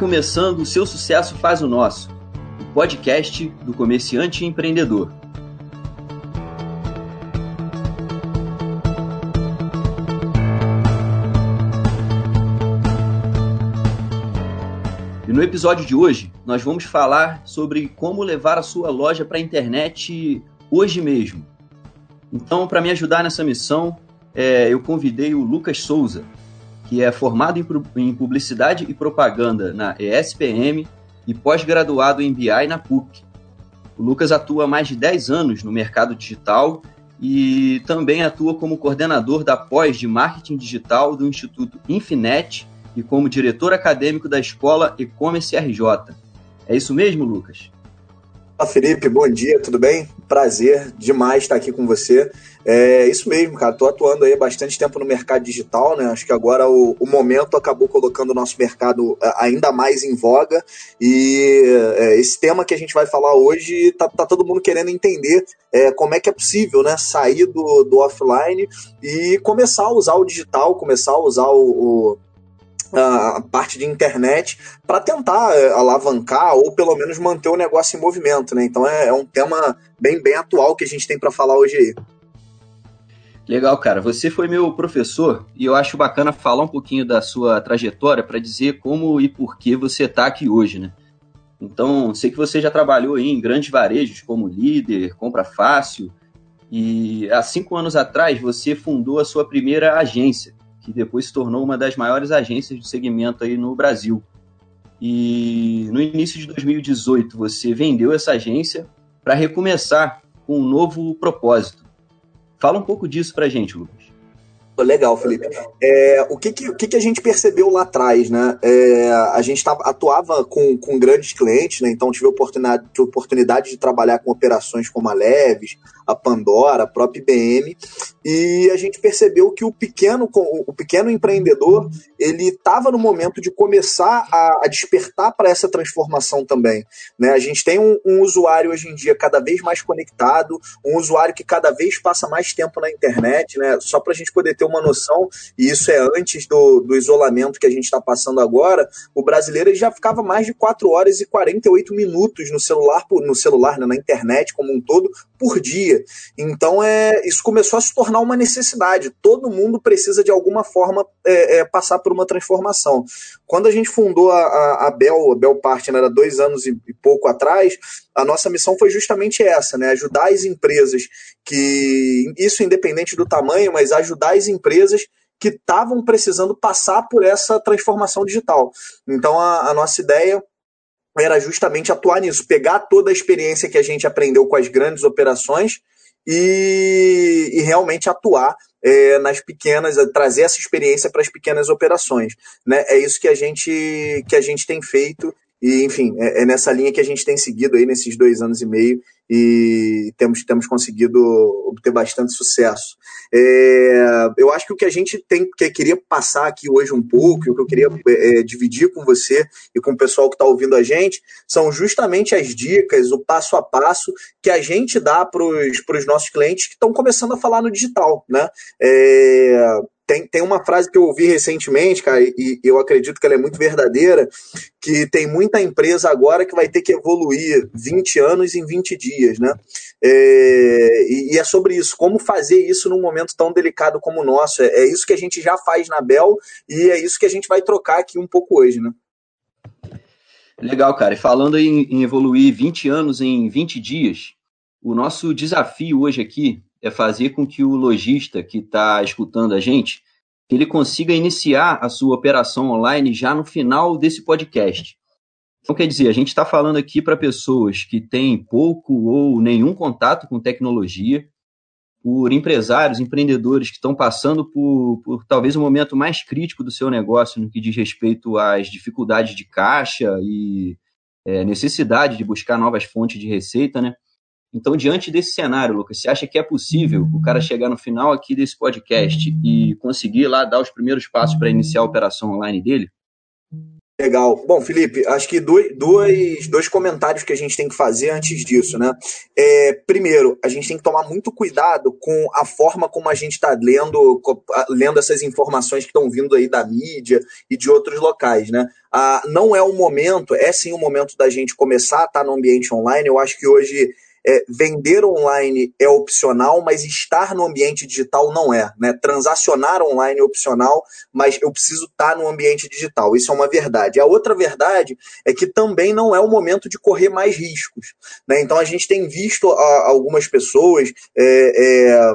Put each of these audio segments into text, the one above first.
começando o Seu Sucesso Faz o Nosso, o podcast do comerciante empreendedor. E no episódio de hoje, nós vamos falar sobre como levar a sua loja para a internet hoje mesmo. Então, para me ajudar nessa missão, é, eu convidei o Lucas Souza, que é formado em Publicidade e Propaganda na ESPM e pós-graduado em BI na PUC. O Lucas atua há mais de 10 anos no mercado digital e também atua como coordenador da pós de marketing digital do Instituto Infinet e como diretor acadêmico da Escola E-Commerce RJ. É isso mesmo, Lucas? Olá, Felipe, bom dia, tudo bem? Prazer demais estar aqui com você. É isso mesmo, cara. Estou atuando aí bastante tempo no mercado digital, né? Acho que agora o, o momento acabou colocando o nosso mercado é, ainda mais em voga. E é, esse tema que a gente vai falar hoje, tá, tá todo mundo querendo entender é, como é que é possível, né? Sair do, do offline e começar a usar o digital, começar a usar o, o a parte de internet para tentar é, alavancar ou pelo menos manter o negócio em movimento, né? Então é, é um tema bem, bem atual que a gente tem para falar hoje aí. Legal, cara. Você foi meu professor e eu acho bacana falar um pouquinho da sua trajetória para dizer como e por que você está aqui hoje, né? Então, sei que você já trabalhou em grandes varejos como líder, compra fácil, e há cinco anos atrás você fundou a sua primeira agência, que depois se tornou uma das maiores agências do segmento aí no Brasil. E no início de 2018 você vendeu essa agência para recomeçar com um novo propósito. Fala um pouco disso para gente, Lucas. Legal, Felipe. É, o que, que, que, a gente percebeu lá atrás, né? É, a gente atuava com, com grandes clientes, né? Então tive oportunidade, tive oportunidade de trabalhar com operações como a Leves, a Pandora, a própria IBM, e a gente percebeu que o pequeno, o pequeno empreendedor ele estava no momento de começar a, a despertar para essa transformação também. Né? A gente tem um, um usuário hoje em dia cada vez mais conectado, um usuário que cada vez passa mais tempo na internet, né? Só para a gente poder ter uma noção, e isso é antes do, do isolamento que a gente está passando agora, o brasileiro já ficava mais de 4 horas e 48 minutos no celular, no celular, né, na internet como um todo, por dia. Então é, isso começou a se tornar uma necessidade. Todo mundo precisa de alguma forma é, é, passar por uma transformação. Quando a gente fundou a, a, a Bell, a Bell Partner, era dois anos e, e pouco atrás, a nossa missão foi justamente essa, né? Ajudar as empresas que, isso independente do tamanho, mas ajudar as empresas que estavam precisando passar por essa transformação digital. Então a, a nossa ideia era justamente atuar nisso, pegar toda a experiência que a gente aprendeu com as grandes operações e, e realmente atuar é, nas pequenas, trazer essa experiência para as pequenas operações. Né? É isso que a gente, que a gente tem feito e, enfim, é, é, nessa linha que a gente tem seguido aí nesses dois anos e meio e temos, temos conseguido obter bastante sucesso. É, eu acho que o que a gente tem que queria passar aqui hoje um pouco, o que eu queria é, dividir com você e com o pessoal que está ouvindo a gente, são justamente as dicas, o passo a passo que a gente dá para os nossos clientes que estão começando a falar no digital. Né? É, tem, tem uma frase que eu ouvi recentemente, cara, e, eu acredito que ela é muito verdadeira, que tem muita empresa agora que vai ter que evoluir 20 anos em 20 dias, né? É, e, e, é sobre isso, como fazer isso num momento tão delicado como o nosso. É, é, isso que a gente já faz na Bel e é isso que a gente vai trocar aqui um pouco hoje, né? Legal, cara. E falando em, em evoluir 20 anos em 20 dias, o nosso desafio hoje aqui é fazer com que o lojista que está escutando a gente, ele consiga iniciar a sua operação online já no final desse podcast. Então, quer dizer, a gente está falando aqui para pessoas que têm pouco ou nenhum contato com tecnologia, por empresários, empreendedores que estão passando por, por talvez o momento mais crítico do seu negócio no que diz respeito às dificuldades de caixa e é, necessidade de buscar novas fontes de receita, né? Então, diante desse cenário, Lucas, você acha que é possível o cara chegar no final aqui desse podcast e conseguir lá dar os primeiros passos para iniciar a operação online dele? Legal. Bom, Felipe, acho que dois, dois, dois comentários que a gente tem que fazer antes disso, né? É, primeiro, a gente tem que tomar muito cuidado com a forma como a gente está lendo, lendo essas informações que estão vindo aí da mídia e de outros locais, né? Ah, não é o momento, é sim o momento da gente começar a estar tá no ambiente online. Eu acho que hoje é, vender online é opcional, mas estar no ambiente digital não é. Né? Transacionar online é opcional, mas eu preciso estar no ambiente digital. Isso é uma verdade. A outra verdade é que também não é o momento de correr mais riscos. Né? Então a gente tem visto a, algumas pessoas é, é,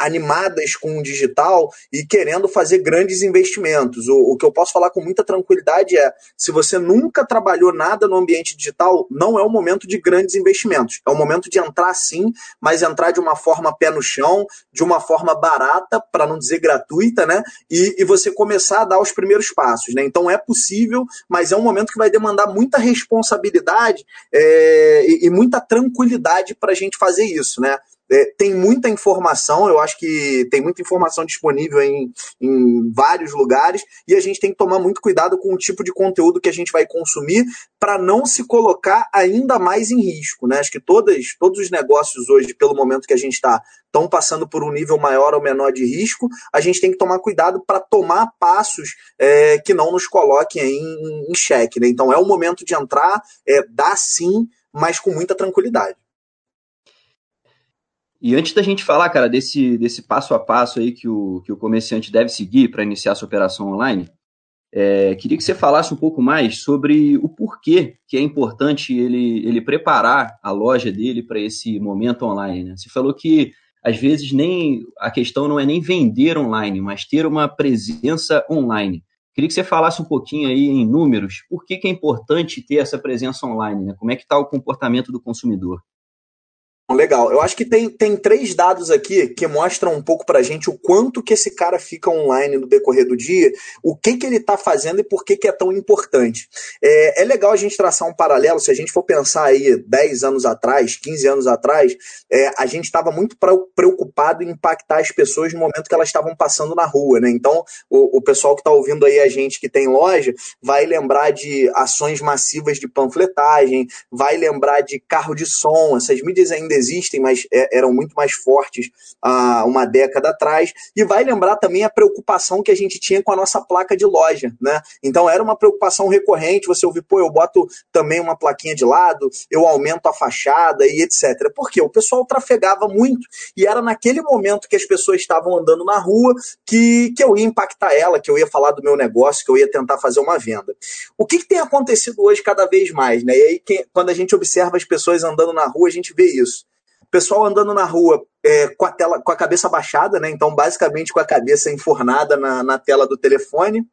animadas com o digital e querendo fazer grandes investimentos. O, o, que eu posso falar com muita tranquilidade é: se você nunca trabalhou nada no ambiente digital, não é o momento de grandes investimentos. É o momento de entrar sim, mas entrar de uma forma pé no chão, de uma forma barata, para não dizer gratuita, né? E, e, você começar a dar os primeiros passos. Né? Então é possível, mas é um momento que vai demandar muita responsabilidade é, e, e muita tranquilidade para a gente fazer isso. Né? É, tem muita informação, eu acho que tem muita informação disponível em, em vários lugares, e a gente tem que tomar muito cuidado com o tipo de conteúdo que a gente vai consumir para não se colocar ainda mais em risco. Né? Acho que todas, todos os negócios hoje, pelo momento que a gente está, estão passando por um nível maior ou menor de risco, a gente tem que tomar cuidado para tomar passos é, que não nos coloquem em, em xeque. Né? Então é o momento de entrar, é, dá sim, mas com muita tranquilidade. E antes da gente falar, cara, desse, desse passo a passo aí que o, que o comerciante deve seguir para iniciar sua operação online, é, queria que você falasse um pouco mais sobre o porquê que é importante ele, ele preparar a loja dele para esse momento online. Né? Você falou que às vezes nem a questão não é nem vender online, mas ter uma presença online. Queria que você falasse um pouquinho aí em números, por que, que é importante ter essa presença online, né? Como é que está o comportamento do consumidor? Legal. Eu acho que tem, tem três dados aqui que mostram um pouco pra gente o quanto que esse cara fica online no decorrer do dia, o que que ele tá fazendo e por que que é tão importante. É, é legal a gente traçar um paralelo, se a gente for pensar aí 10 anos atrás, 15 anos atrás, é, a gente estava muito preocupado em impactar as pessoas no momento que elas estavam passando na rua, né? Então, o, o pessoal que está ouvindo aí a gente que tem loja vai lembrar de ações massivas de panfletagem, vai lembrar de carro de som, essas mídias ainda existem, mas é, eram muito mais fortes há uma década atrás. E vai lembrar também a preocupação que a gente tinha com a nossa placa de loja, né? Então era uma preocupação recorrente, você ouvir, pô, eu boto também uma plaquinha de lado, eu aumento a fachada e etc. Porque o pessoal trafegava muito e era naquele momento que as pessoas estavam andando na rua que, que eu ia impactar ela, que eu ia falar do meu negócio, que eu ia tentar fazer uma venda. O que, que tem acontecido hoje cada vez mais, né? E aí, que, quando a gente observa as pessoas andando na rua, a gente vê isso pessoal andando na rua é, com, a tela, com a cabeça baixada, né? Então, basicamente com a cabeça enfornada na, na tela do telefone.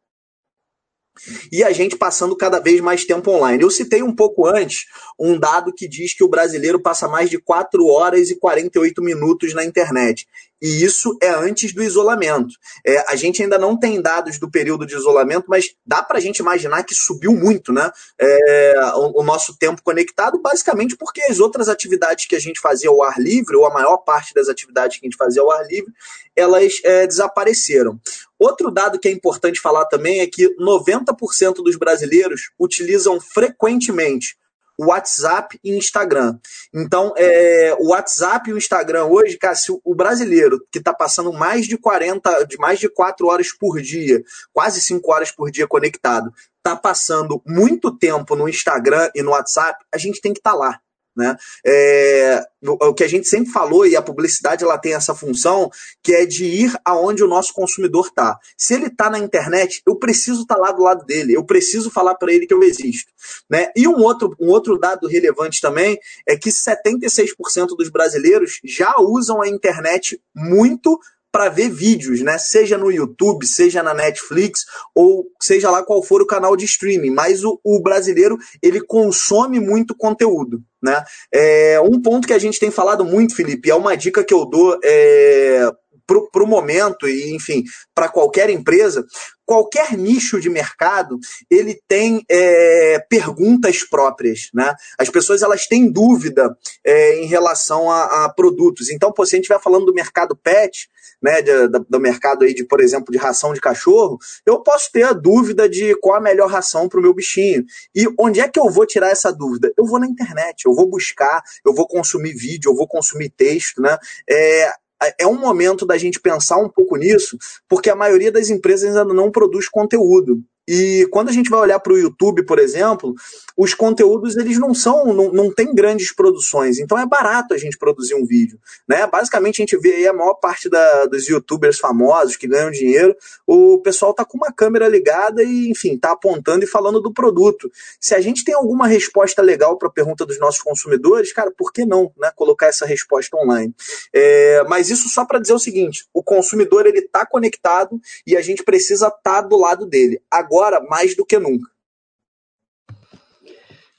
E a gente passando cada vez mais tempo online. Eu citei um pouco antes um dado que diz que o brasileiro passa mais de 4 horas e 48 minutos na internet. E isso é antes do isolamento. É, a gente ainda não tem dados do período de isolamento, mas dá para a gente imaginar que subiu muito né? É, o, o, nosso tempo conectado, basicamente porque as outras atividades que a gente fazia ao ar livre, ou a maior parte das atividades que a gente fazia ao ar livre, elas é, desapareceram. Outro dado que é importante falar também é que 90% dos brasileiros utilizam frequentemente WhatsApp e Instagram. Então, é, o WhatsApp e o Instagram hoje, cara, se o brasileiro que está passando mais de 40, de mais de 4 horas por dia, quase 5 horas por dia conectado, está passando muito tempo no Instagram e no WhatsApp, a gente tem que estar tá lá. Né? É, o que a gente sempre falou, e a publicidade ela tem essa função, que é de ir aonde o nosso consumidor está. Se ele está na internet, eu preciso estar tá lá do lado dele, eu preciso falar para ele que eu existo. Né? E um outro, um outro dado relevante também é que 76% dos brasileiros já usam a internet muito para ver vídeos, né? Seja no YouTube, seja na Netflix, ou seja lá qual for o canal de streaming. Mas o, o brasileiro, ele consome muito conteúdo. Né? É, um ponto que a gente tem falado muito, Felipe, é uma dica que eu dou é, para o momento e, enfim, para qualquer empresa, qualquer nicho de mercado ele tem é, perguntas próprias, né? As pessoas elas têm dúvida é, em relação a, a, produtos. Então, se a gente estiver falando do mercado pet, né, de, do, do mercado aí de, por exemplo, de ração de cachorro, eu posso ter a dúvida de qual a melhor ração para o meu bichinho. E onde é que eu vou tirar essa dúvida? Eu vou na internet, eu vou buscar, eu vou consumir vídeo, eu vou consumir texto, né? É, é um momento da gente pensar um pouco nisso, porque a maioria das empresas ainda não produz conteúdo. E quando a gente vai olhar para o YouTube, por exemplo, os conteúdos eles não são, não, não tem grandes produções, então é barato a gente produzir um vídeo. Né? Basicamente a gente vê aí a maior parte da, dos youtubers famosos que ganham dinheiro, o pessoal tá com uma câmera ligada e, enfim, tá apontando e falando do produto. Se a gente tem alguma resposta legal para a pergunta dos nossos consumidores, cara, por que não né, colocar essa resposta online? É, mas isso só para dizer o seguinte: o consumidor ele tá conectado e a gente precisa estar tá do lado dele. Agora mais do que nunca.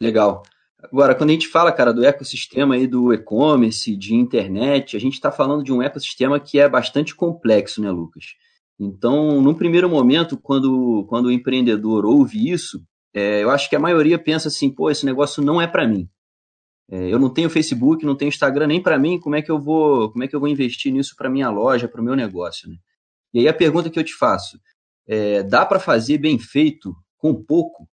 Legal. Agora, quando a gente fala, cara, do ecossistema aí do e-commerce, de internet, a gente está falando de um ecossistema que é bastante complexo, né, Lucas? Então, no primeiro momento, quando, quando o empreendedor ouve isso, é, eu acho que a maioria pensa assim, pô, esse negócio não é para mim. É, eu não tenho Facebook, não tenho Instagram nem para mim, como é que eu vou, como é que eu vou investir nisso para minha loja, para o meu negócio, né? E aí a pergunta que eu te faço, é, dá para fazer bem feito com pouco?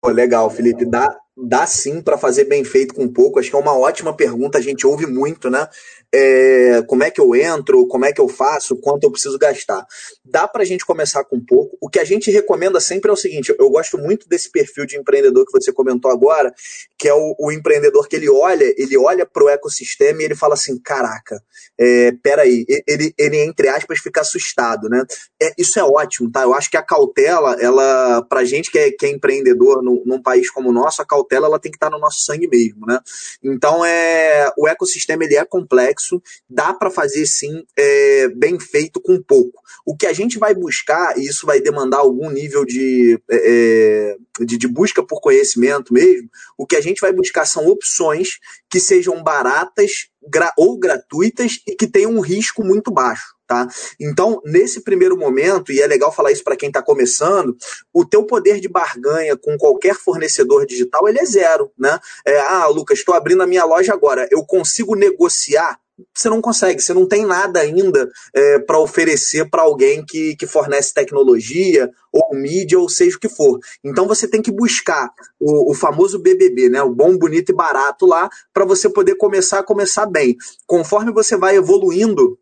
Pô, legal, Felipe. Dá, dá sim para fazer bem feito com pouco. Acho que é uma ótima pergunta. A gente ouve muito, né? É, como é que eu entro, como é que eu faço, quanto eu preciso gastar. Dá para a gente começar com pouco. O que a gente recomenda sempre é o seguinte: eu gosto muito desse perfil de empreendedor que você comentou agora, que é o, o empreendedor que ele olha, ele olha para o ecossistema e ele fala assim: caraca, é, peraí, ele, ele, entre aspas, fica assustado, né? É, isso é ótimo, tá? Eu acho que a cautela, ela, pra gente que é, que é empreendedor no, num país como o nosso, a cautela ela tem que estar tá no nosso sangue mesmo, né? Então, é, o ecossistema ele é complexo complexo, dá para fazer sim é, bem feito com pouco. O que a gente vai buscar, e isso vai demandar algum nível de, é, é de, de busca por conhecimento mesmo, o que a gente vai buscar são opções que sejam baratas gra ou gratuitas e que tenham um risco muito baixo. Tá? Então, nesse primeiro momento, e é legal falar isso para quem está começando, o teu poder de barganha com qualquer fornecedor digital ele é zero, né? É, ah, Lucas, estou abrindo a minha loja agora, eu consigo negociar você não consegue, você não tem nada ainda é, para oferecer para alguém que, que fornece tecnologia ou mídia ou seja o que for. Então você tem que buscar o, o famoso BBB, né, o bom, bonito e barato lá, para você poder começar a começar bem. Conforme você vai evoluindo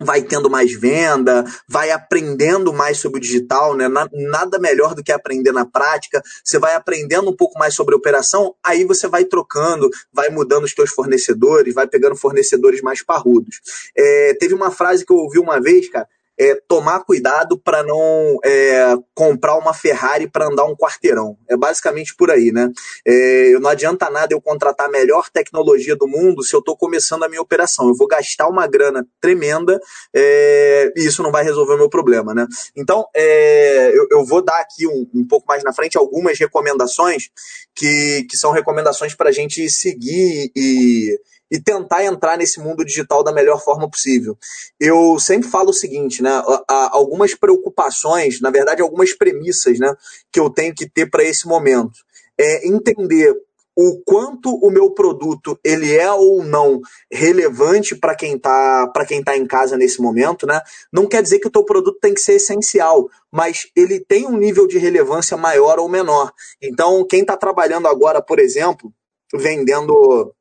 vai tendo mais venda, vai aprendendo mais sobre o digital, né? Nada melhor do que aprender na prática. Você vai aprendendo um pouco mais sobre a operação, aí você vai trocando, vai mudando os seus fornecedores, vai pegando fornecedores mais parrudos. É, teve uma frase que eu ouvi uma vez, cara, é, tomar cuidado para não é, comprar uma Ferrari para andar um quarteirão. É basicamente por aí, né? É, não adianta nada eu contratar a melhor tecnologia do mundo se eu estou começando a minha operação. Eu vou gastar uma grana tremenda é, e isso não vai resolver o meu problema, né? Então, é, eu, eu, vou dar aqui um, um pouco mais na frente algumas recomendações que, que são recomendações para a gente seguir e e tentar entrar nesse mundo digital da melhor forma possível. Eu sempre falo o seguinte, né? Algumas preocupações, na verdade, algumas premissas, né, que eu tenho que ter para esse momento. É entender o quanto o meu produto ele é ou não relevante para quem está para quem tá em casa nesse momento, né? Não quer dizer que o teu produto tem que ser essencial, mas ele tem um nível de relevância maior ou menor. Então, quem está trabalhando agora, por exemplo, vendendo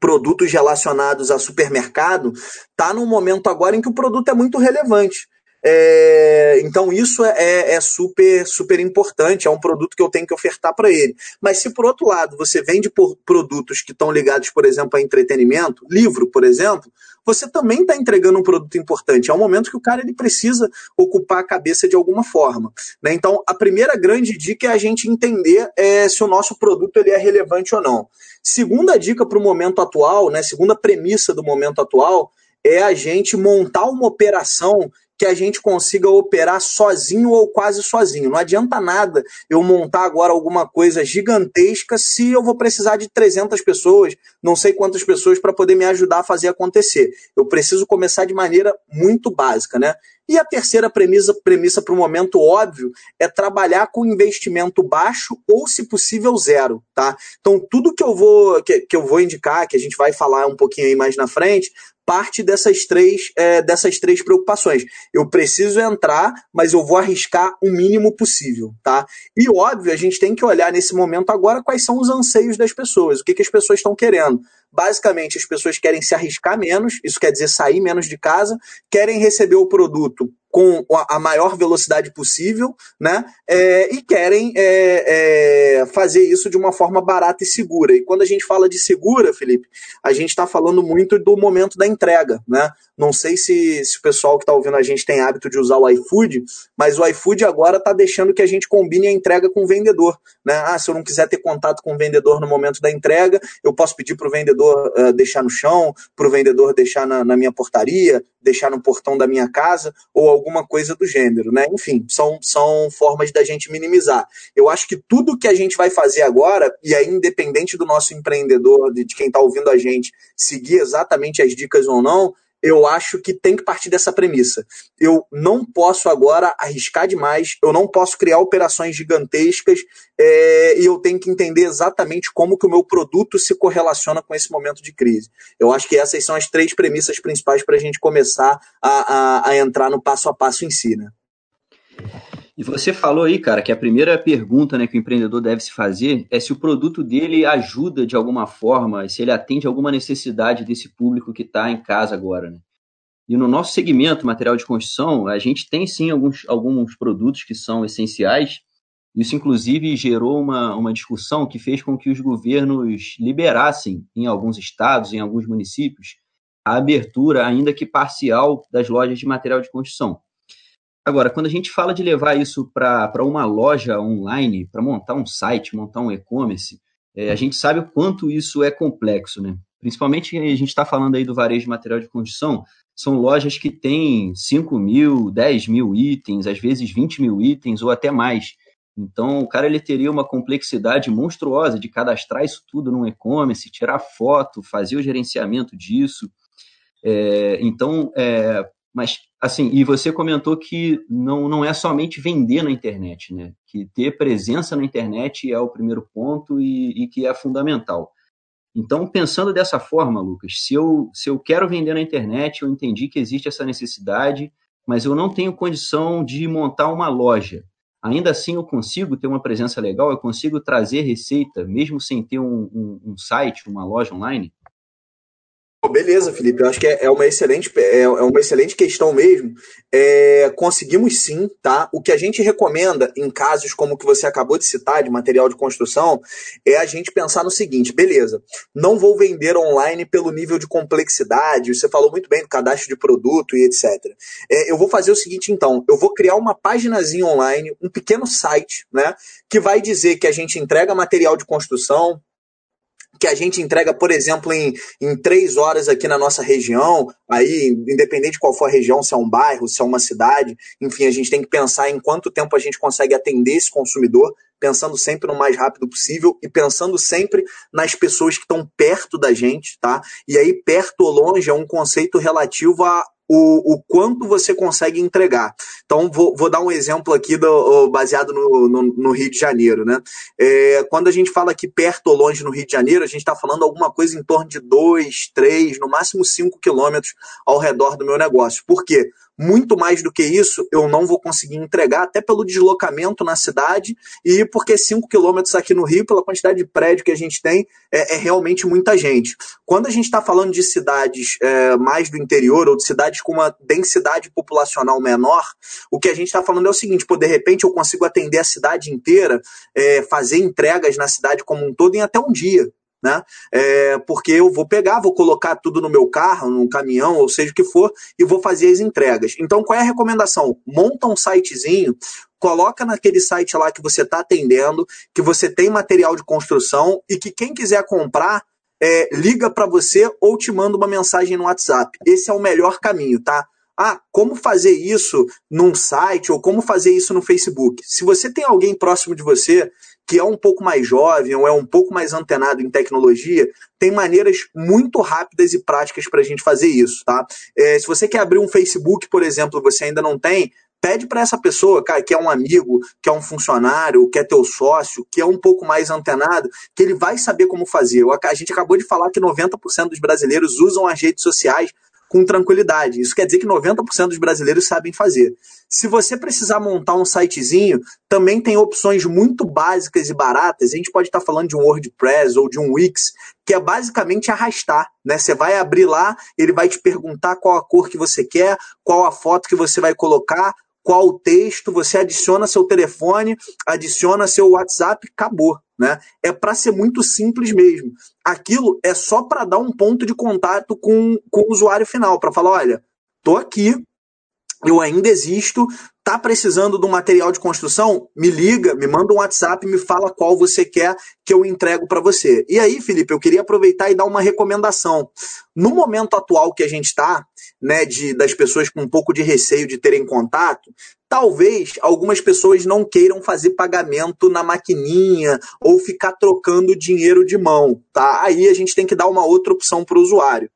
produtos relacionados a supermercado, está num momento agora em que o produto é muito relevante. É, então isso é, é, é, super super importante, é um produto que eu tenho que ofertar para ele. Mas se por outro lado você vende produtos que estão ligados, por exemplo, a entretenimento, livro, por exemplo, você também está entregando um produto importante. É um momento que o cara ele precisa ocupar a cabeça de alguma forma. Né? Então a primeira grande dica é a gente entender é, se o nosso produto ele é relevante ou não. Segunda dica para o momento atual, né, segunda premissa do momento atual, é a gente montar uma operação que a gente consiga operar sozinho ou quase sozinho. Não adianta nada eu montar agora alguma coisa gigantesca se eu vou precisar de 300 pessoas, não sei quantas pessoas para poder me ajudar a fazer acontecer. Eu preciso começar de maneira muito básica, né? E a terceira premissa premissa para o momento óbvio é trabalhar com investimento baixo ou, se possível, zero, tá? Então, tudo que eu vou que, que eu vou indicar, que a gente vai falar um pouquinho aí mais na frente, parte dessas três, é, dessas três preocupações. Eu preciso entrar, mas eu vou arriscar o mínimo possível, tá? E óbvio, a gente tem que olhar nesse momento agora quais são os anseios das pessoas, o que, que as pessoas estão querendo. Basicamente, as pessoas querem se arriscar menos, isso quer dizer sair menos de casa, querem receber o produto com a maior velocidade possível, né? É, e querem é, é, fazer isso de uma forma barata e segura. E quando a gente fala de segura, Felipe, a gente está falando muito do momento da entrega, né? Não sei se, se o pessoal que está ouvindo a gente tem hábito de usar o iFood, mas o iFood agora está deixando que a gente combine a entrega com o vendedor. Né? Ah, se eu não quiser ter contato com o vendedor no momento da entrega, eu posso pedir para o vendedor uh, deixar no chão, para o vendedor deixar na, na minha portaria, deixar no portão da minha casa, ou alguma coisa do gênero. Né? Enfim, são, são formas da gente minimizar. Eu acho que tudo que a gente vai fazer agora, e aí independente do nosso empreendedor, de, de quem está ouvindo a gente, seguir exatamente as dicas ou não, eu acho que tem que partir dessa premissa. Eu não posso agora arriscar demais, eu não posso criar operações gigantescas é, e eu tenho que entender exatamente como que o meu produto se correlaciona com esse momento de crise. Eu acho que essas são as três premissas principais para a gente começar a, a, a entrar no passo a passo em si, né? E você falou aí, cara, que a primeira pergunta né, que o empreendedor deve se fazer é se o produto dele ajuda de alguma forma, se ele atende alguma necessidade desse público que está em casa agora. Né? E no nosso segmento, material de construção, a gente tem sim alguns, alguns produtos que são essenciais. Isso, inclusive, gerou uma, uma discussão que fez com que os governos liberassem, em alguns estados, em alguns municípios, a abertura, ainda que parcial, das lojas de material de construção. Agora, quando a gente fala de levar isso para uma loja online, para montar um site, montar um e-commerce, é, a gente sabe o quanto isso é complexo, né? Principalmente a gente está falando aí do varejo de material de construção, são lojas que têm 5 mil, 10 mil itens, às vezes 20 mil itens ou até mais. Então, o cara ele teria uma complexidade monstruosa de cadastrar isso tudo num e-commerce, tirar foto, fazer o gerenciamento disso. É, então, é, mas, assim, e você comentou que não, não é somente vender na internet, né? Que ter presença na internet é o primeiro ponto e, e que é fundamental. Então, pensando dessa forma, Lucas, se eu, se eu quero vender na internet, eu entendi que existe essa necessidade, mas eu não tenho condição de montar uma loja. Ainda assim, eu consigo ter uma presença legal, eu consigo trazer receita, mesmo sem ter um, um, um site, uma loja online? Beleza, Felipe. Eu acho que é, é uma excelente, é, é uma excelente questão mesmo. É, conseguimos sim, tá? O que a gente recomenda em casos como o que você acabou de citar, de material de construção, é a gente pensar no seguinte: beleza, não vou vender online pelo nível de complexidade. Você falou muito bem do cadastro de produto e etc. É, eu vou fazer o seguinte, então, eu vou criar uma paginazinha online, um pequeno site, né? Que vai dizer que a gente entrega material de construção, que a gente entrega, por exemplo, em, em três horas aqui na nossa região, aí, independente de qual for a região, se é um bairro, se é uma cidade, enfim, a gente tem que pensar em quanto tempo a gente consegue atender esse consumidor, pensando sempre no mais rápido possível e pensando sempre nas pessoas que estão perto da gente, tá? E aí, perto ou longe é um conceito relativo a o, o quanto você consegue entregar. Então, vou, vou dar um exemplo aqui do, baseado no, no, no, Rio de Janeiro. Né? É, quando a gente fala aqui perto ou longe no Rio de Janeiro, a gente está falando alguma coisa em torno de 2, 3, no máximo 5 quilômetros ao redor do meu negócio. Por quê? Muito mais do que isso, eu não vou conseguir entregar, até pelo deslocamento na cidade e porque 5 quilômetros aqui no Rio, pela quantidade de prédio que a gente tem, é, é realmente muita gente. Quando a gente está falando de cidades é, mais do interior ou de cidades com uma densidade populacional menor, o que a gente está falando é o seguinte: pô, de repente eu consigo atender a cidade inteira, é, fazer entregas na cidade como um todo em até um dia né? É, porque eu vou pegar, vou colocar tudo no meu carro, num caminhão, ou seja o que for, e vou fazer as entregas. Então, qual é a recomendação? Monta um sitezinho, coloca naquele site lá que você está atendendo, que você tem material de construção e que quem quiser comprar é, liga para você ou te manda uma mensagem no WhatsApp. Esse é o melhor caminho, tá? ah, como fazer isso num site ou como fazer isso no Facebook. Se você tem alguém próximo de você que é um pouco mais jovem ou é um pouco mais antenado em tecnologia, tem maneiras muito rápidas e práticas para a gente fazer isso, tá? É, se você quer abrir um Facebook, por exemplo, você ainda não tem, pede para essa pessoa, cara, que é um amigo, que é um funcionário, que é teu sócio, que é um pouco mais antenado, que ele vai saber como fazer. A gente acabou de falar que 90% dos brasileiros usam as redes sociais com tranquilidade. Isso quer dizer que 90% dos brasileiros sabem fazer. Se você precisar montar um sitezinho, também tem opções muito básicas e baratas. A gente pode estar falando de um WordPress ou de um Wix, que é basicamente arrastar. Né? Você vai abrir lá, ele vai te perguntar qual a cor que você quer, qual a foto que você vai colocar, qual o texto, você adiciona seu telefone, adiciona seu WhatsApp, acabou. Né? É para ser muito simples mesmo. Aquilo é só para dar um ponto de contato com, com o usuário final, para falar, olha, tô aqui, eu ainda existo, tá precisando de um material de construção? Me liga, me manda um WhatsApp, me fala qual você quer que eu entrego para você. E aí, Felipe, eu queria aproveitar e dar uma recomendação. No momento atual que a gente está, né, de, das pessoas com um pouco de receio de terem contato, talvez algumas pessoas não queiram fazer pagamento na maquininha ou ficar trocando dinheiro de mão, tá? Aí a gente tem que dar uma outra opção para o usuário.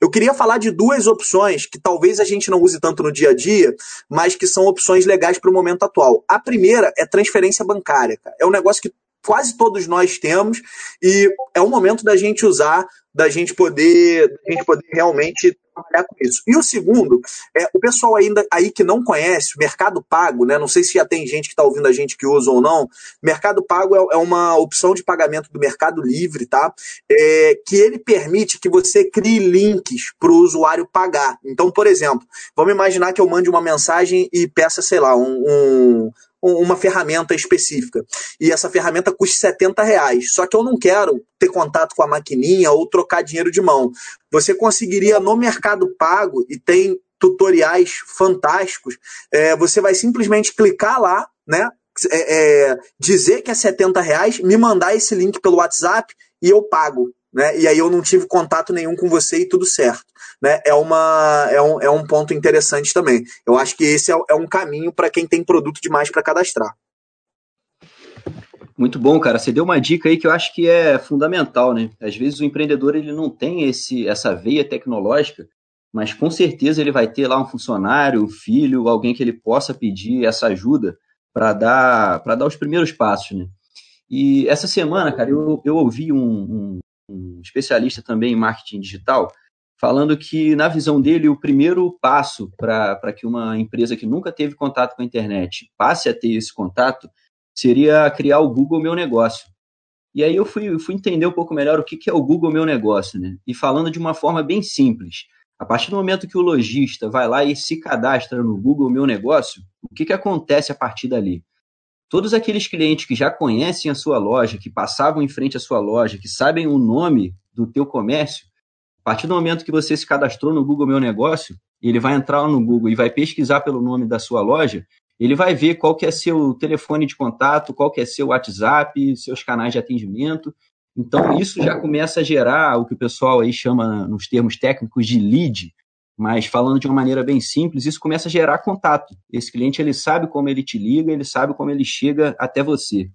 Eu queria falar de duas opções que talvez a gente não use tanto no dia a dia, mas que são opções legais para o momento atual. A primeira é transferência bancária. Cara. É um negócio que quase todos nós temos e é o momento da gente usar, da gente poder, da gente poder realmente trabalhar com isso. E o segundo, é o pessoal ainda aí que não conhece, Mercado Pago, né? Não sei se já tem gente que está ouvindo a gente que usa ou não. Mercado Pago é, é uma opção de pagamento do Mercado Livre, tá? É, que ele permite que você crie links para o usuário pagar. Então, por exemplo, vamos imaginar que eu mande uma mensagem e peça, sei lá, um, um uma ferramenta específica. E essa ferramenta custa 70 reais. Só que eu não quero ter contato com a maquininha ou trocar dinheiro de mão. Você conseguiria no Mercado Pago, e tem tutoriais fantásticos, é, você vai simplesmente clicar lá, né? É, é, dizer que é 70 reais, me mandar esse link pelo WhatsApp e eu pago né? E aí eu não tive contato nenhum com você e tudo certo, né? É uma é um, é um ponto interessante também. Eu acho que esse é, é um caminho para quem tem produto demais para cadastrar. Muito bom, cara. Você deu uma dica aí que eu acho que é fundamental, né? Às vezes o empreendedor ele não tem esse essa veia tecnológica, mas com certeza ele vai ter lá um funcionário, um filho, alguém que ele possa pedir essa ajuda para dar para dar os primeiros passos, né? E essa semana, cara, eu, eu ouvi um, um, um especialista também em marketing digital, falando que, na visão dele, o primeiro passo para que uma empresa que nunca teve contato com a internet passe a ter esse contato seria criar o Google Meu Negócio. E aí eu fui, fui entender um pouco melhor o que, que é o Google Meu Negócio, né? E falando de uma forma bem simples. A partir do momento que o lojista vai lá e se cadastra no Google Meu Negócio, o que, que acontece a partir dali? todos aqueles clientes que já conhecem a sua loja, que passavam em frente à sua loja, que sabem o nome do teu comércio, a partir do momento que você se cadastrou no Google Meu Negócio, ele vai entrar no Google e vai pesquisar pelo nome da sua loja, ele vai ver qual que é seu telefone de contato, qual que é seu WhatsApp, seus canais de atendimento. Então, isso já começa a gerar o que o pessoal aí chama, nos termos técnicos, de lead, mas falando de uma maneira bem simples, isso começa a gerar contato. Esse cliente ele sabe como ele te liga, ele sabe como ele chega até você.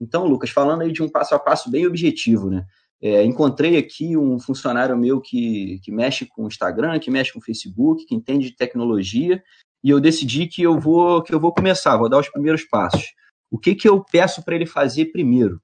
Então, Lucas, falando aí de um passo a passo bem objetivo, né? É, encontrei aqui um funcionário meu que, que mexe com Instagram, que mexe com Facebook, que entende de tecnologia, e eu decidi que eu vou que eu vou começar, vou dar os primeiros passos. O que, que eu peço para ele fazer primeiro?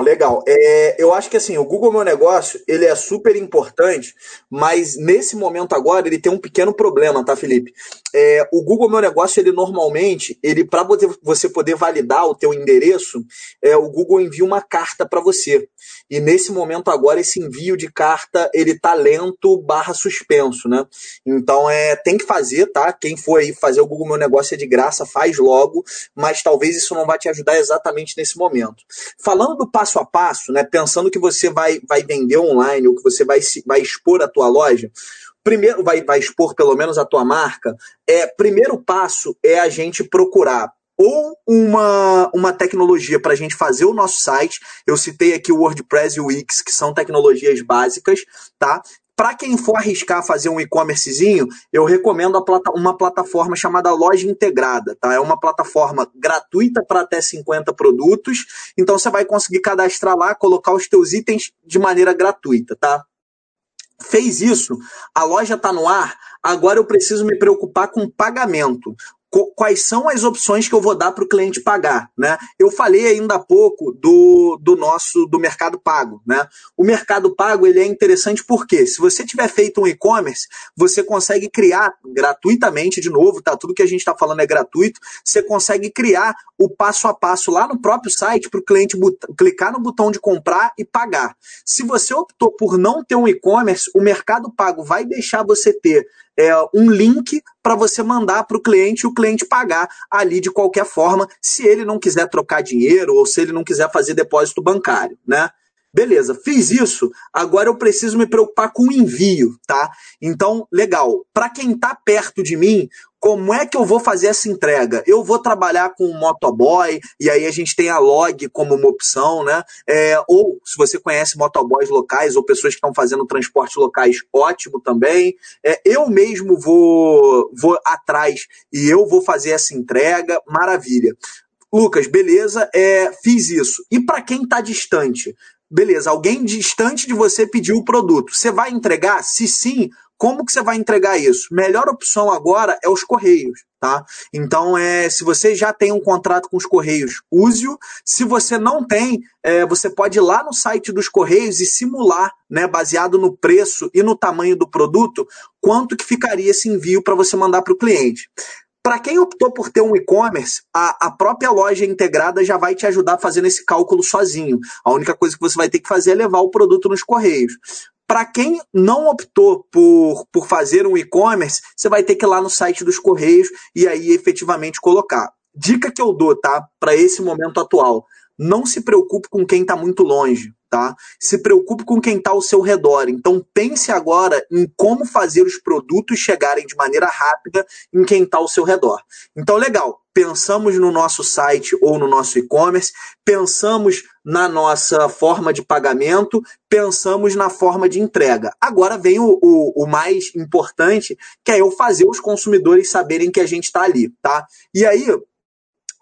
Legal. É, eu acho que assim, o Google Meu Negócio, ele é super importante, mas nesse momento agora ele tem um pequeno problema, tá, Felipe? É, o Google Meu Negócio, ele normalmente, ele para você poder validar o teu endereço, é, o Google envia uma carta para você. E nesse momento agora, esse envio de carta, ele tá lento barra suspenso, né? Então, é, tem que fazer, tá? Quem for aí fazer o Google Meu Negócio é de graça, faz logo, mas talvez isso não vai te ajudar exatamente nesse momento. Falando do passo a passo, né? Pensando que você vai, vai vender online ou que você vai, vai expor a tua loja, primeiro vai, vai expor pelo menos a tua marca, é primeiro passo é a gente procurar ou uma, uma tecnologia para a gente fazer o nosso site. Eu citei aqui o WordPress e o Wix, que são tecnologias básicas, tá? Para quem for arriscar fazer um e-commercezinho, eu recomendo plata uma plataforma chamada Loja Integrada, tá? É uma plataforma gratuita para até 50 produtos, então você vai conseguir cadastrar lá, colocar os teus itens de maneira gratuita, tá? Fez isso, a loja está no ar, agora eu preciso me preocupar com pagamento quais são as opções que eu vou dar para o cliente pagar, né? Eu falei ainda há pouco do, do nosso do mercado pago, né? O mercado pago ele é interessante porque se você tiver feito um e-commerce, você consegue criar gratuitamente, de novo, tá? Tudo que a gente está falando é gratuito. Você consegue criar o passo a passo lá no próprio site para o cliente clicar no botão de comprar e pagar. Se você optou por não ter um e-commerce, o mercado pago vai deixar você ter é, um link para você mandar para o cliente e o cliente pagar ali de qualquer forma, se ele não quiser trocar dinheiro ou se ele não quiser fazer depósito bancário, né? Beleza, fiz isso, agora eu preciso me preocupar com o envio, tá? Então, legal. Para quem está perto de mim, como é que eu vou fazer essa entrega? Eu vou trabalhar com o motoboy, e aí a gente tem a log como uma opção, né? É, ou, se você conhece motoboys locais ou pessoas que estão fazendo transportes locais, ótimo também. É, eu mesmo vou, vou atrás e eu vou fazer essa entrega, maravilha. Lucas, beleza, é, fiz isso. E para quem está distante? Beleza, alguém distante de você pediu o produto. Você vai entregar? Se sim, como que você vai entregar isso? Melhor opção agora é os correios, tá? Então, é, se você já tem um contrato com os correios, use-o. Se você não tem, é, você pode ir lá no site dos correios e simular, né, baseado no preço e no tamanho do produto, quanto que ficaria esse envio para você mandar para o cliente. Para quem optou por ter um e-commerce, a, a, própria loja integrada já vai te ajudar fazendo esse cálculo sozinho. A única coisa que você vai ter que fazer é levar o produto nos correios. Para quem não optou por, por fazer um e-commerce, você vai ter que ir lá no site dos correios e aí efetivamente colocar. Dica que eu dou, tá? Para esse momento atual. Não se preocupe com quem está muito longe tá? Se preocupe com quem está ao seu redor. Então pense agora em como fazer os produtos chegarem de maneira rápida em quem está ao seu redor. Então, legal. Pensamos no nosso site ou no nosso e-commerce, pensamos na nossa forma de pagamento, pensamos na forma de entrega. Agora vem o, o, o mais importante, que é eu fazer os consumidores saberem que a gente está ali, tá? E aí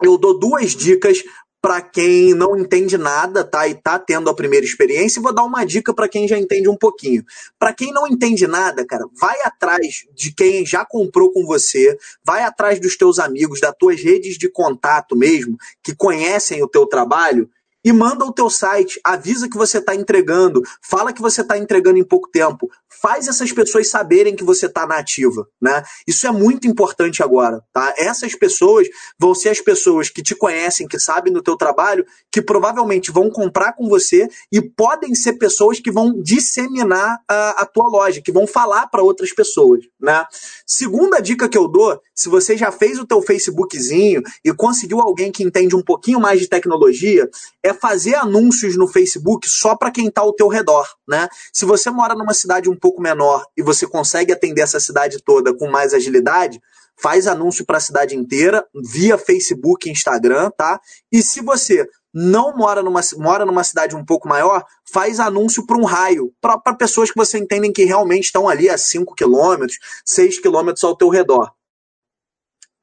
eu dou duas dicas para quem não entende nada, tá? E tá tendo a primeira experiência, vou dar uma dica para quem já entende um pouquinho. Para quem não entende nada, cara, vai atrás de quem já comprou com você, vai atrás dos teus amigos, das tuas redes de contato mesmo, que conhecem o teu trabalho e manda o teu site, avisa que você está entregando, fala que você está entregando em pouco tempo, faz essas pessoas saberem que você está na ativa, né? Isso é muito importante agora, tá? Essas pessoas vão ser as pessoas que te conhecem, que sabem do teu trabalho, que provavelmente vão comprar com você e podem ser pessoas que vão disseminar a, a tua loja, que vão falar para outras pessoas, né? Segunda dica que eu dou, se você já fez o teu Facebookzinho e conseguiu alguém que entende um pouquinho mais de tecnologia, é fazer anúncios no Facebook só para quem está ao teu redor, né? Se você mora numa cidade um pouco menor e você consegue atender essa cidade toda com mais agilidade, faz anúncio para a cidade inteira via Facebook e Instagram, tá? E se você não mora numa, mora numa cidade um pouco maior, faz anúncio para um raio, para pessoas que você entendem que realmente estão ali a 5 quilômetros, 6 quilômetros ao teu redor.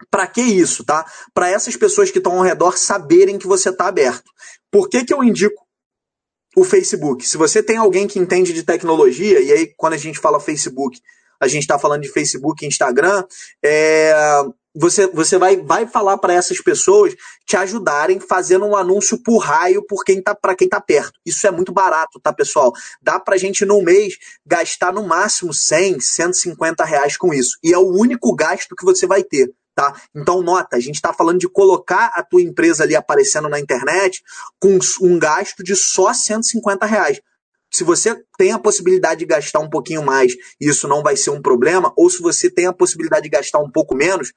Para que isso, tá? Para essas pessoas que estão ao redor saberem que você está aberto. Por que, que eu indico o Facebook? Se você tem alguém que entende de tecnologia, e aí quando a gente fala Facebook, a gente está falando de Facebook e Instagram, é, você, você vai, vai falar para essas pessoas te ajudarem fazendo um anúncio por raio por quem tá, para quem está perto. Isso é muito barato, tá, pessoal? Dá para a gente, no mês, gastar no máximo 100, 150 reais com isso. E é o único gasto que você vai ter. Tá? Então, nota, a gente está falando de colocar a tua empresa ali aparecendo na internet com um gasto de só 150 reais. Se você tem a possibilidade de gastar um pouquinho mais, isso não vai ser um problema, ou se você tem a possibilidade de gastar um pouco menos,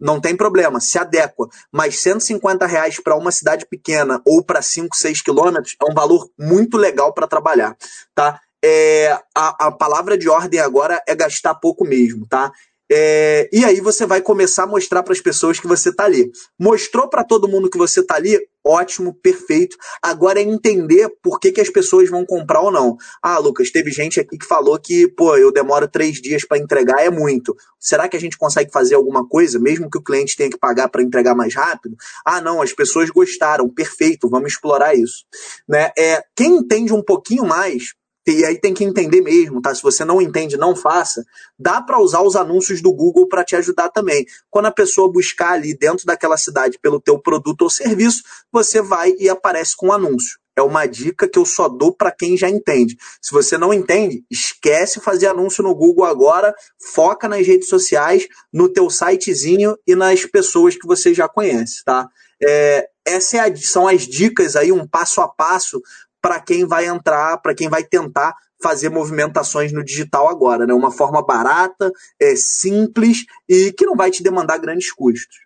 não tem problema, se adequa. Mas 150 reais para uma cidade pequena ou para 5, 6 quilômetros é um valor muito legal para trabalhar. Tá? É, a, a palavra de ordem agora é gastar pouco mesmo, tá? É, e aí você vai começar a mostrar para as pessoas que você está ali. Mostrou para todo mundo que você está ali, ótimo, perfeito. Agora é entender por que, que as pessoas vão comprar ou não. Ah, Lucas, teve gente aqui que falou que, pô, eu demoro três dias para entregar, é muito. Será que a gente consegue fazer alguma coisa, mesmo que o cliente tenha que pagar para entregar mais rápido? Ah, não, as pessoas gostaram, perfeito, vamos explorar isso. Né? É, quem entende um pouquinho mais e aí tem que entender mesmo, tá? Se você não entende, não faça. Dá para usar os anúncios do Google para te ajudar também. Quando a pessoa buscar ali dentro daquela cidade pelo teu produto ou serviço, você vai e aparece com um anúncio. É uma dica que eu só dou para quem já entende. Se você não entende, esquece fazer anúncio no Google agora, foca nas redes sociais, no teu sitezinho e nas pessoas que você já conhece, tá? É, essas é são as dicas aí, um passo a passo para quem vai entrar, para quem vai tentar fazer movimentações no digital agora, né? Uma forma barata, é, simples e que não vai te demandar grandes custos.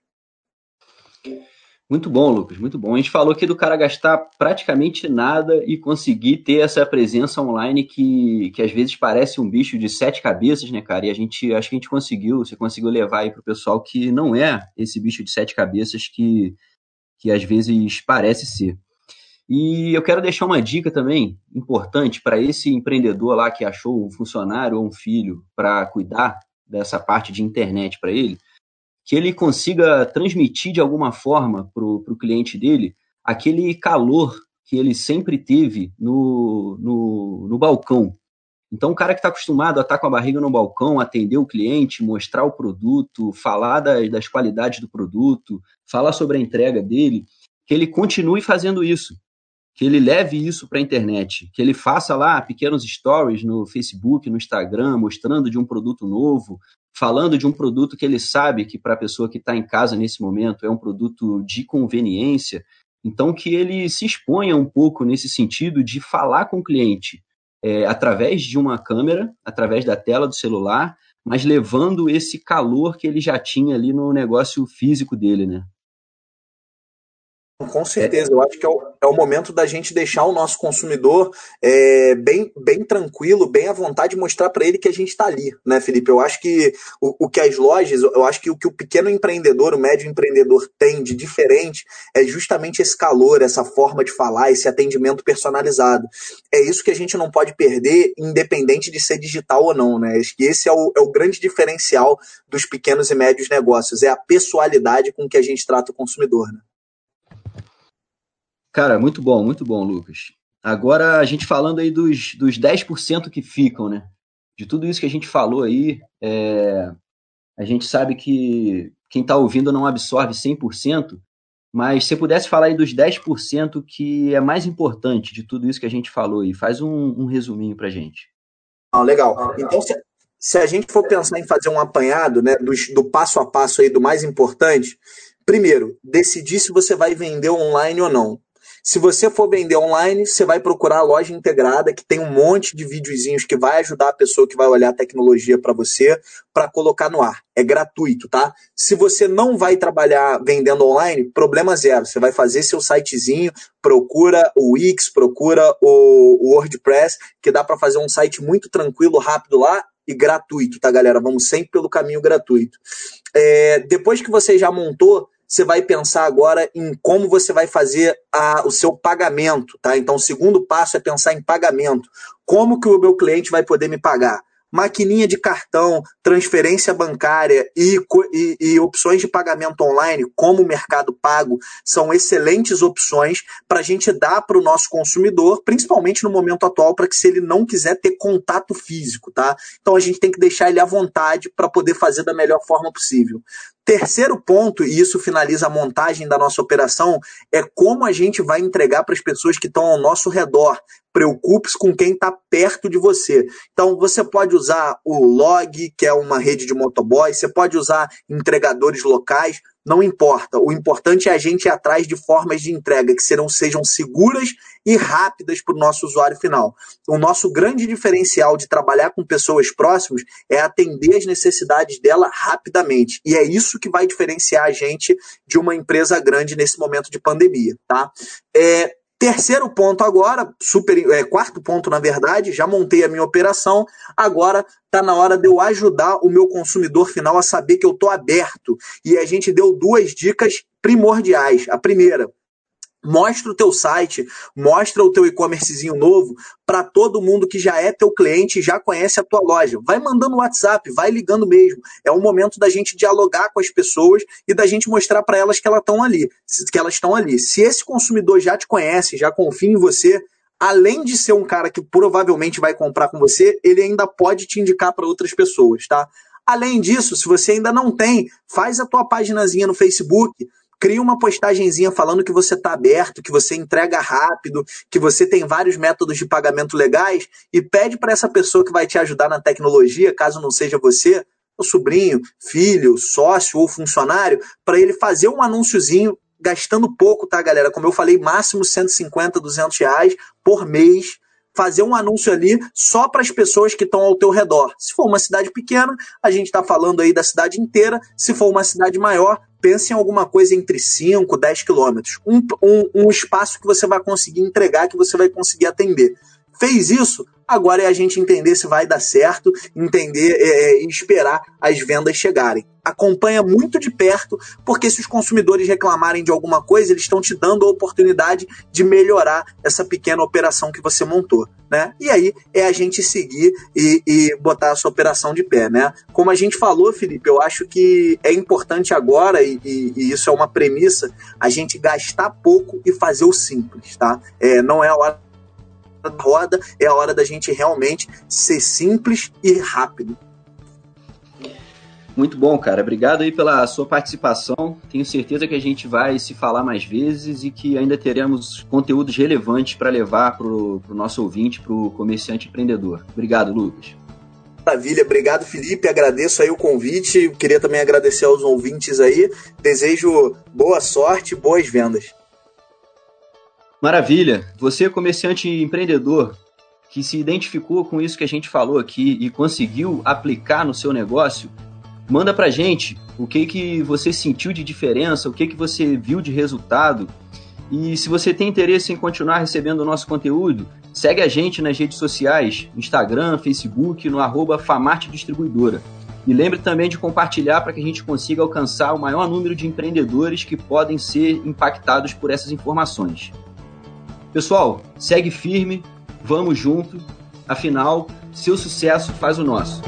Muito bom, Lucas, muito bom. A gente falou aqui do cara gastar praticamente nada e conseguir ter essa presença online que, que às vezes parece um bicho de sete cabeças, né, cara? E a gente acho que a gente conseguiu, você conseguiu levar aí pro pessoal que não é esse bicho de sete cabeças que, que às vezes parece ser. E eu quero deixar uma dica também importante para esse empreendedor lá que achou um funcionário ou um filho para cuidar dessa parte de internet para ele, que ele consiga transmitir de alguma forma para o cliente dele aquele calor que ele sempre teve no, no, no balcão. Então, o cara que está acostumado a estar tá com a barriga no balcão, atender o cliente, mostrar o produto, falar das, das qualidades do produto, falar sobre a entrega dele, que ele continue fazendo isso que ele leve isso para a internet, que ele faça lá pequenos stories no Facebook, no Instagram, mostrando de um produto novo, falando de um produto que ele sabe que para a pessoa que está em casa nesse momento é um produto de conveniência. Então, que ele se exponha um pouco nesse sentido de falar com o cliente é, através de uma câmera, através da tela do celular, mas levando esse calor que ele já tinha ali no negócio físico dele, né? Com certeza, eu acho que é o, é o momento da gente deixar o nosso consumidor é, bem, bem tranquilo, bem à vontade, mostrar para ele que a gente está ali, né, Felipe? Eu acho que o, o que as lojas, eu acho que o que o pequeno empreendedor, o médio empreendedor tem de diferente é justamente esse calor, essa forma de falar, esse atendimento personalizado. É isso que a gente não pode perder, independente de ser digital ou não, né? Acho que esse é o, é o grande diferencial dos pequenos e médios negócios, é a pessoalidade com que a gente trata o consumidor, né? Cara, muito bom, muito bom, Lucas. Agora, a gente falando aí dos, dos 10% que ficam, né? De tudo isso que a gente falou aí, é, a gente sabe que quem está ouvindo não absorve 100%, mas se pudesse falar aí dos 10% que é mais importante de tudo isso que a gente falou aí, faz um, um resuminho pra gente. Ah, legal. Então, se, se, a gente for pensar em fazer um apanhado né, do, do passo a passo aí do mais importante, primeiro, decidir se você vai vender online ou não. Se você for vender online, você vai procurar a loja integrada, que tem um monte de videozinhos que vai ajudar a pessoa que vai olhar a tecnologia para você, para colocar no ar. É gratuito, tá? Se você não vai trabalhar vendendo online, problema zero. Você vai fazer seu sitezinho, procura o Wix, procura o WordPress, que dá para fazer um site muito tranquilo, rápido lá e gratuito, tá, galera? Vamos sempre pelo caminho gratuito. É, depois que você já montou, você vai pensar agora em como você vai fazer a, o seu pagamento, tá? Então, o segundo passo é pensar em pagamento. Como que o meu cliente vai poder me pagar? maquininha de cartão, transferência bancária e, e, e, opções de pagamento online, como o Mercado Pago, são excelentes opções para a gente dar para o nosso consumidor, principalmente no momento atual, para que se ele não quiser ter contato físico, tá? Então a gente tem que deixar ele à vontade para poder fazer da melhor forma possível. Terceiro ponto, e isso finaliza a montagem da nossa operação, é como a gente vai entregar para as pessoas que estão ao nosso redor. Preocupe-se com quem está perto de você. Então, você pode usar o Log, que é uma rede de motoboy, você pode usar entregadores locais, não importa. O importante é a gente ir atrás de formas de entrega que serão, sejam seguras e rápidas para o nosso usuário final. O nosso grande diferencial de trabalhar com pessoas próximas é atender as necessidades dela rapidamente. E é isso que vai diferenciar a gente de uma empresa grande nesse momento de pandemia. Tá? É, Terceiro ponto agora, super, é, quarto ponto na verdade, já montei a minha operação, agora está na hora de eu ajudar o meu consumidor final a saber que eu estou aberto. E a gente deu duas dicas primordiais. A primeira, Mostra o teu site, mostra o teu e-commercezinho novo para todo mundo que já é teu cliente já conhece a tua loja. Vai mandando WhatsApp, vai ligando mesmo. É o momento da gente dialogar com as pessoas e da gente mostrar para elas que elas estão ali, que elas estão ali. Se esse consumidor já te conhece, já confia em você, além de ser um cara que provavelmente vai comprar com você, ele ainda pode te indicar para outras pessoas, tá? Além disso, se você ainda não tem, faz a tua paginazinha no Facebook, cria uma postagenzinha falando que você está aberto, que você entrega rápido, que você tem vários métodos de pagamento legais e pede para essa pessoa que vai te ajudar na tecnologia, caso não seja você, o sobrinho, filho, sócio ou funcionário, para ele fazer um anúnciozinho gastando pouco, tá, galera? Como eu falei, máximo 150, 200 reais por mês fazer um anúncio ali só para as pessoas que estão ao teu redor. Se for uma cidade pequena, a gente está falando aí da cidade inteira. Se for uma cidade maior, pense em alguma coisa entre 5, 10 quilômetros. Um, um, um espaço que você vai conseguir entregar, que você vai conseguir atender. Fez isso, agora é a gente entender se vai dar certo, entender é, é, e esperar as vendas chegarem. Acompanha muito de perto, porque se os consumidores reclamarem de alguma coisa, eles estão te dando a oportunidade de melhorar essa pequena operação que você montou. Né? E aí é a gente seguir e, e botar essa operação de pé. Né? Como a gente falou, Felipe, eu acho que é importante agora, e, e, e isso é uma premissa, a gente gastar pouco e fazer o simples. Tá? É, não é a hora roda, é a hora da gente realmente ser simples e rápido. Muito bom, cara. Obrigado aí pela sua participação. Tenho certeza que a gente vai se falar mais vezes e que ainda teremos conteúdos relevantes para levar para o nosso ouvinte, para o comerciante empreendedor. Obrigado, Lucas. Maravilha, obrigado Felipe, agradeço aí o convite, queria também agradecer aos ouvintes aí, desejo boa sorte, boas vendas. Maravilha! Você, comerciante empreendedor, que se identificou com isso que a gente falou aqui e conseguiu aplicar no seu negócio, manda pra gente o que que você sentiu de diferença, o que que você viu de resultado. E se você tem interesse em continuar recebendo o nosso conteúdo, segue a gente nas redes sociais, Instagram, Facebook, no arroba Famarte Distribuidora. E lembre também de compartilhar para que a gente consiga alcançar o maior número de empreendedores que podem ser impactados por essas informações. Pessoal, segue firme, vamos junto, afinal, seu sucesso faz o nosso.